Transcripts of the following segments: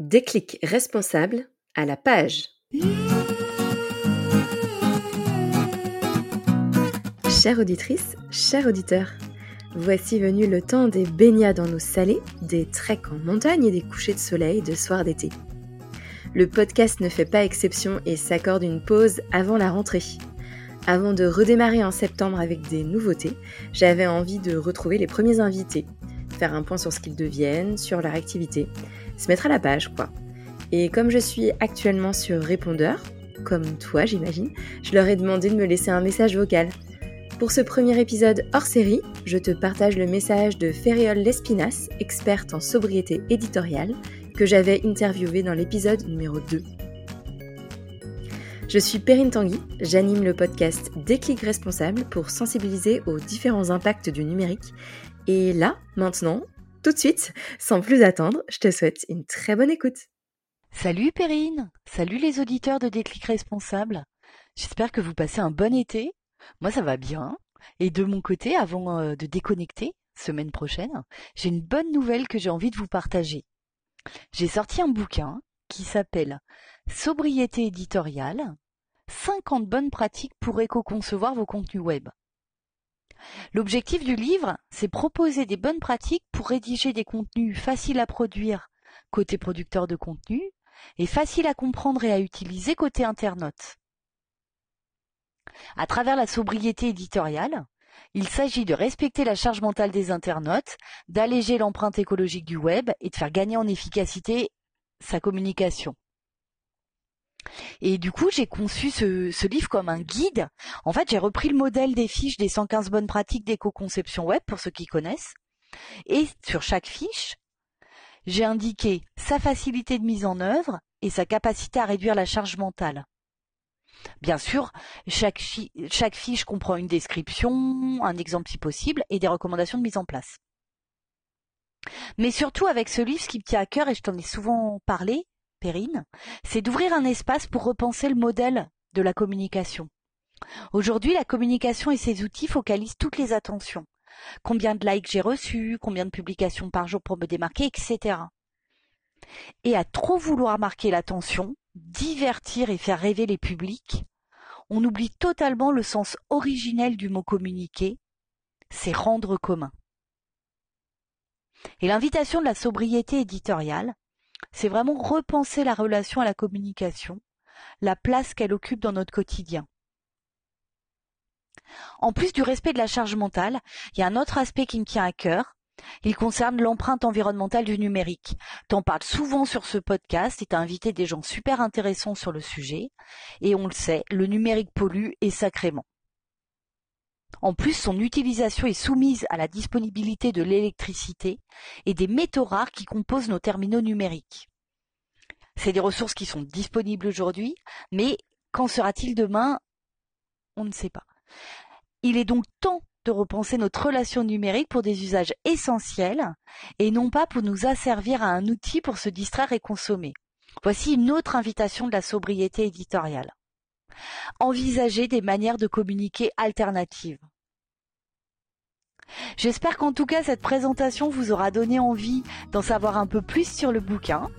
Déclic responsable à la page. Chère auditrice, chers auditeur, voici venu le temps des baignades en eau salée, des treks en montagne et des couchers de soleil de soir d'été. Le podcast ne fait pas exception et s'accorde une pause avant la rentrée. Avant de redémarrer en septembre avec des nouveautés, j'avais envie de retrouver les premiers invités, faire un point sur ce qu'ils deviennent, sur leur activité, se mettre à la page quoi. Et comme je suis actuellement sur répondeur, comme toi j'imagine, je leur ai demandé de me laisser un message vocal pour ce premier épisode hors série, je te partage le message de Ferriol Lespinas, experte en sobriété éditoriale, que j'avais interviewé dans l'épisode numéro 2. Je suis Perrine Tanguy, j'anime le podcast Déclic Responsable pour sensibiliser aux différents impacts du numérique. Et là, maintenant, tout de suite, sans plus attendre, je te souhaite une très bonne écoute. Salut Perrine, salut les auditeurs de Déclic Responsable. J'espère que vous passez un bon été moi, ça va bien. Et de mon côté, avant euh, de déconnecter, semaine prochaine, j'ai une bonne nouvelle que j'ai envie de vous partager. J'ai sorti un bouquin qui s'appelle Sobriété éditoriale, 50 bonnes pratiques pour éco-concevoir vos contenus web. L'objectif du livre, c'est proposer des bonnes pratiques pour rédiger des contenus faciles à produire côté producteur de contenu et faciles à comprendre et à utiliser côté internaute. À travers la sobriété éditoriale, il s'agit de respecter la charge mentale des internautes, d'alléger l'empreinte écologique du web et de faire gagner en efficacité sa communication. Et du coup, j'ai conçu ce, livre comme un guide. En fait, j'ai repris le modèle des fiches des 115 bonnes pratiques d'éco-conception web, pour ceux qui connaissent. Et sur chaque fiche, j'ai indiqué sa facilité de mise en œuvre et sa capacité à réduire la charge mentale. Bien sûr, chaque, fiche comprend une description, un exemple si possible, et des recommandations de mise en place. Mais surtout avec ce livre, ce qui me tient à cœur, et je t'en ai souvent parlé, Perrine, c'est d'ouvrir un espace pour repenser le modèle de la communication. Aujourd'hui, la communication et ses outils focalisent toutes les attentions. Combien de likes j'ai reçus, combien de publications par jour pour me démarquer, etc. Et à trop vouloir marquer l'attention, divertir et faire rêver les publics, on oublie totalement le sens originel du mot communiquer, c'est rendre commun. Et l'invitation de la sobriété éditoriale, c'est vraiment repenser la relation à la communication, la place qu'elle occupe dans notre quotidien. En plus du respect de la charge mentale, il y a un autre aspect qui me tient à cœur, il concerne l'empreinte environnementale du numérique. T'en parles souvent sur ce podcast et t'as invité des gens super intéressants sur le sujet. Et on le sait, le numérique pollue et sacrément. En plus, son utilisation est soumise à la disponibilité de l'électricité et des métaux rares qui composent nos terminaux numériques. C'est des ressources qui sont disponibles aujourd'hui, mais qu'en sera-t-il demain? On ne sait pas. Il est donc temps de repenser notre relation numérique pour des usages essentiels et non pas pour nous asservir à un outil pour se distraire et consommer. Voici une autre invitation de la sobriété éditoriale. Envisager des manières de communiquer alternatives. J'espère qu'en tout cas cette présentation vous aura donné envie d'en savoir un peu plus sur le bouquin.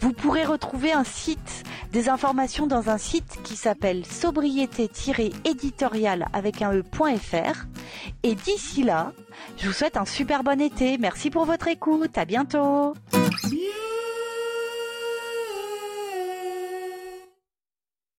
Vous pourrez retrouver un site, des informations dans un site qui s'appelle sobriété-éditorial avec un e.fr. Et d'ici là, je vous souhaite un super bon été. Merci pour votre écoute. À bientôt.